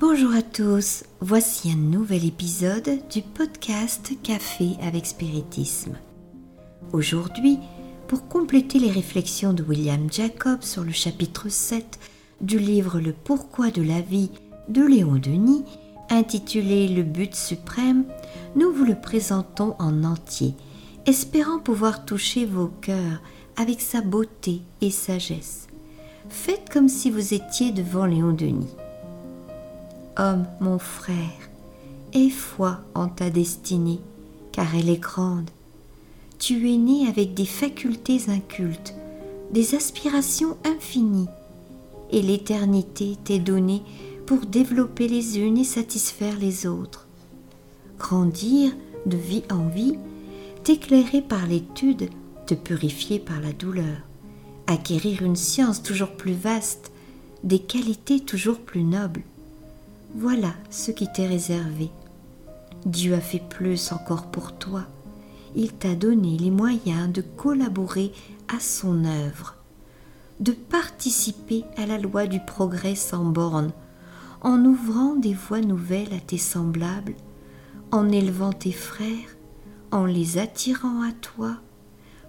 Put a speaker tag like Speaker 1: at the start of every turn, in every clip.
Speaker 1: Bonjour à tous, voici un nouvel épisode du podcast Café avec Spiritisme. Aujourd'hui, pour compléter les réflexions de William Jacob sur le chapitre 7 du livre Le pourquoi de la vie de Léon Denis, intitulé Le but suprême, nous vous le présentons en entier, espérant pouvoir toucher vos cœurs avec sa beauté et sagesse. Faites comme si vous étiez devant Léon Denis. Homme, mon frère, aie foi en ta destinée, car elle est grande. Tu es né avec des facultés incultes, des aspirations infinies, et l'éternité t'est donnée pour développer les unes et satisfaire les autres. Grandir de vie en vie, t'éclairer par l'étude, te purifier par la douleur, acquérir une science toujours plus vaste, des qualités toujours plus nobles. Voilà ce qui t'est réservé. Dieu a fait plus encore pour toi. Il t'a donné les moyens de collaborer à son œuvre, de participer à la loi du progrès sans bornes, en ouvrant des voies nouvelles à tes semblables, en élevant tes frères, en les attirant à toi,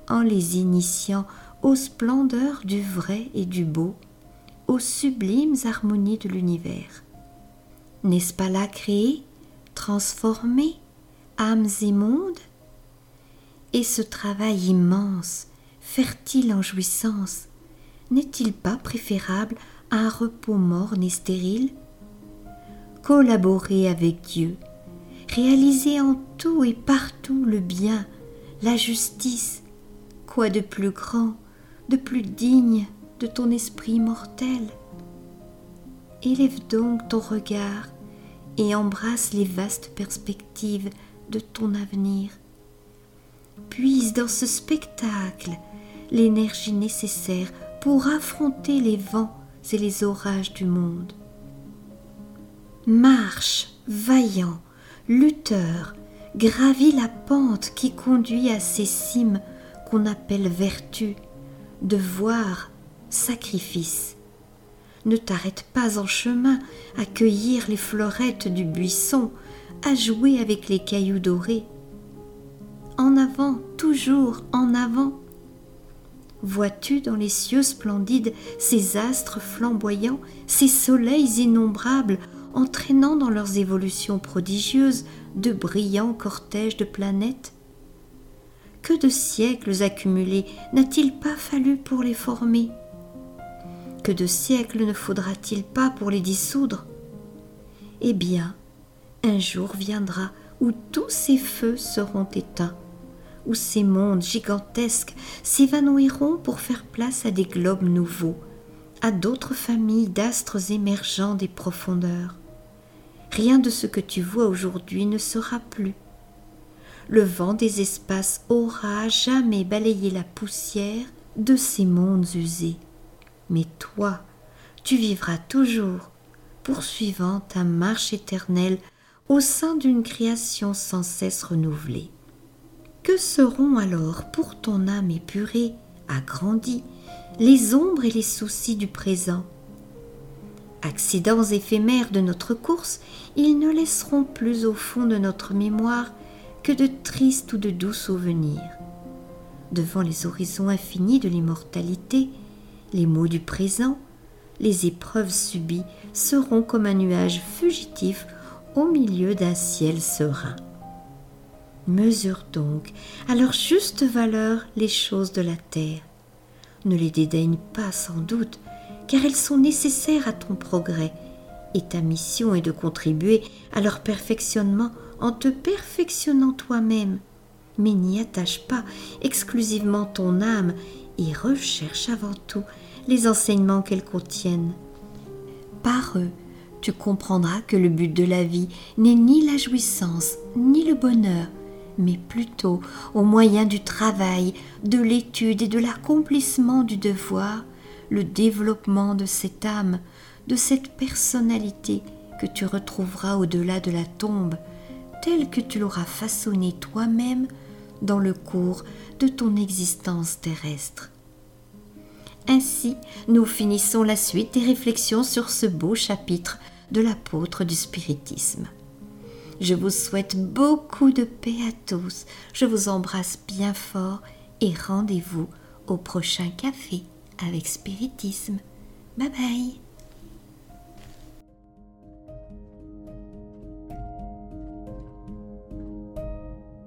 Speaker 1: en les initiant aux splendeurs du vrai et du beau, aux sublimes harmonies de l'univers. N'est-ce pas là créer, transformer âmes et mondes? Et ce travail immense, fertile en jouissance, n'est-il pas préférable à un repos morne et stérile? Collaborer avec Dieu, réaliser en tout et partout le bien, la justice, quoi de plus grand, de plus digne de ton esprit mortel? Élève donc ton regard et embrasse les vastes perspectives de ton avenir. Puise dans ce spectacle l'énergie nécessaire pour affronter les vents et les orages du monde. Marche, vaillant, lutteur, gravis la pente qui conduit à ces cimes qu'on appelle vertu, devoir, sacrifice. Ne t'arrête pas en chemin à cueillir les fleurettes du buisson, à jouer avec les cailloux dorés. En avant, toujours en avant. Vois-tu dans les cieux splendides ces astres flamboyants, ces soleils innombrables, entraînant dans leurs évolutions prodigieuses de brillants cortèges de planètes? Que de siècles accumulés n'a-t-il pas fallu pour les former? Que de siècles ne faudra-t-il pas pour les dissoudre? Eh bien, un jour viendra où tous ces feux seront éteints, où ces mondes gigantesques s'évanouiront pour faire place à des globes nouveaux, à d'autres familles d'astres émergeants des profondeurs. Rien de ce que tu vois aujourd'hui ne sera plus. Le vent des espaces aura jamais balayé la poussière de ces mondes usés mais toi, tu vivras toujours, poursuivant ta marche éternelle au sein d'une création sans cesse renouvelée. Que seront alors pour ton âme épurée, agrandie, les ombres et les soucis du présent? Accidents éphémères de notre course, ils ne laisseront plus au fond de notre mémoire que de tristes ou de doux souvenirs. Devant les horizons infinis de l'immortalité, les maux du présent, les épreuves subies seront comme un nuage fugitif au milieu d'un ciel serein. Mesure donc à leur juste valeur les choses de la terre. Ne les dédaigne pas sans doute, car elles sont nécessaires à ton progrès, et ta mission est de contribuer à leur perfectionnement en te perfectionnant toi-même. Mais n'y attache pas exclusivement ton âme et recherche avant tout les enseignements qu'elles contiennent. Par eux, tu comprendras que le but de la vie n'est ni la jouissance, ni le bonheur, mais plutôt au moyen du travail, de l'étude et de l'accomplissement du devoir, le développement de cette âme, de cette personnalité que tu retrouveras au-delà de la tombe, telle que tu l'auras façonnée toi-même dans le cours de ton existence terrestre. Ainsi, nous finissons la suite des réflexions sur ce beau chapitre de l'apôtre du spiritisme. Je vous souhaite beaucoup de paix à tous, je vous embrasse bien fort et rendez-vous au prochain café avec spiritisme. Bye bye